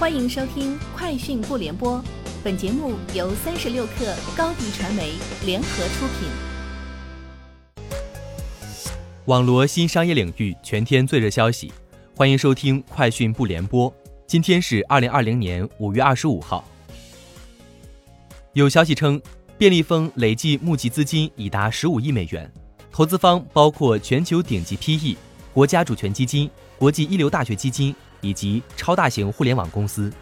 欢迎收听《快讯不联播》，本节目由三十六克高低传媒联合出品。网罗新商业领域全天最热消息，欢迎收听《快讯不联播》。今天是二零二零年五月二十五号。有消息称，便利蜂累计募集资金已达十五亿美元，投资方包括全球顶级 PE、国家主权基金、国际一流大学基金。以及超大型互联网公司。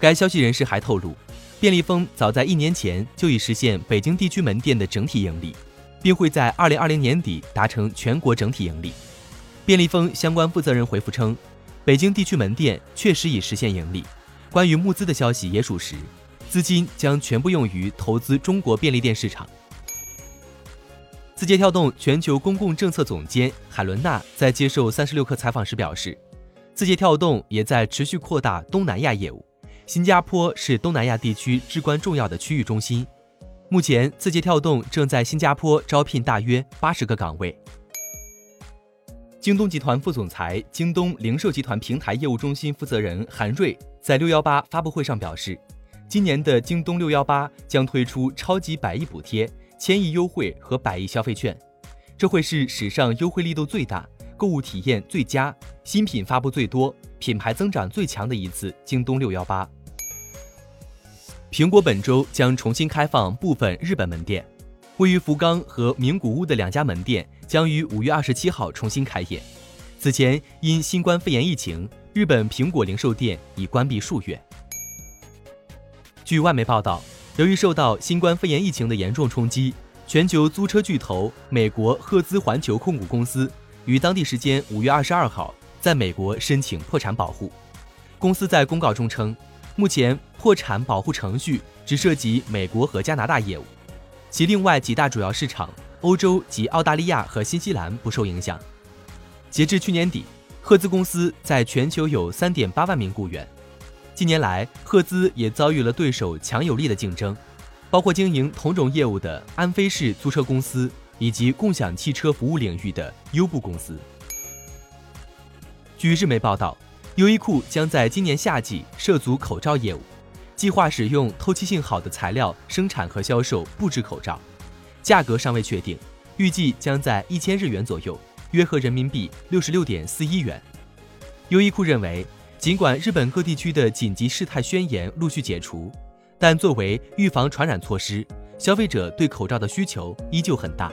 该消息人士还透露，便利蜂早在一年前就已实现北京地区门店的整体盈利，并会在二零二零年底达成全国整体盈利。便利蜂相关负责人回复称，北京地区门店确实已实现盈利。关于募资的消息也属实，资金将全部用于投资中国便利店市场。字节跳动全球公共政策总监海伦娜在接受三十六氪采访时表示。字节跳动也在持续扩大东南亚业务，新加坡是东南亚地区至关重要的区域中心。目前，字节跳动正在新加坡招聘大约八十个岗位。京东集团副总裁、京东零售集团平台业务中心负责人韩瑞在六幺八发布会上表示，今年的京东六幺八将推出超级百亿补贴、千亿优惠和百亿消费券，这会是史上优惠力度最大。购物体验最佳、新品发布最多、品牌增长最强的一次京东六幺八。苹果本周将重新开放部分日本门店，位于福冈和名古屋的两家门店将于五月二十七号重新开业。此前因新冠肺炎疫情，日本苹果零售店已关闭数月。据外媒报道，由于受到新冠肺炎疫情的严重冲击，全球租车巨头美国赫兹环球控股公司。于当地时间五月二十二号，在美国申请破产保护。公司在公告中称，目前破产保护程序只涉及美国和加拿大业务，其另外几大主要市场欧洲及澳大利亚和新西兰不受影响。截至去年底，赫兹公司在全球有三点八万名雇员。近年来，赫兹也遭遇了对手强有力的竞争，包括经营同种业务的安飞士租车公司。以及共享汽车服务领域的优步公司。据日媒报道，优衣库将在今年夏季涉足口罩业务，计划使用透气性好的材料生产和销售布制口罩，价格尚未确定，预计将在一千日元左右，约合人民币六十六点四一元。优衣库认为，尽管日本各地区的紧急事态宣言陆续解除，但作为预防传染措施，消费者对口罩的需求依旧很大。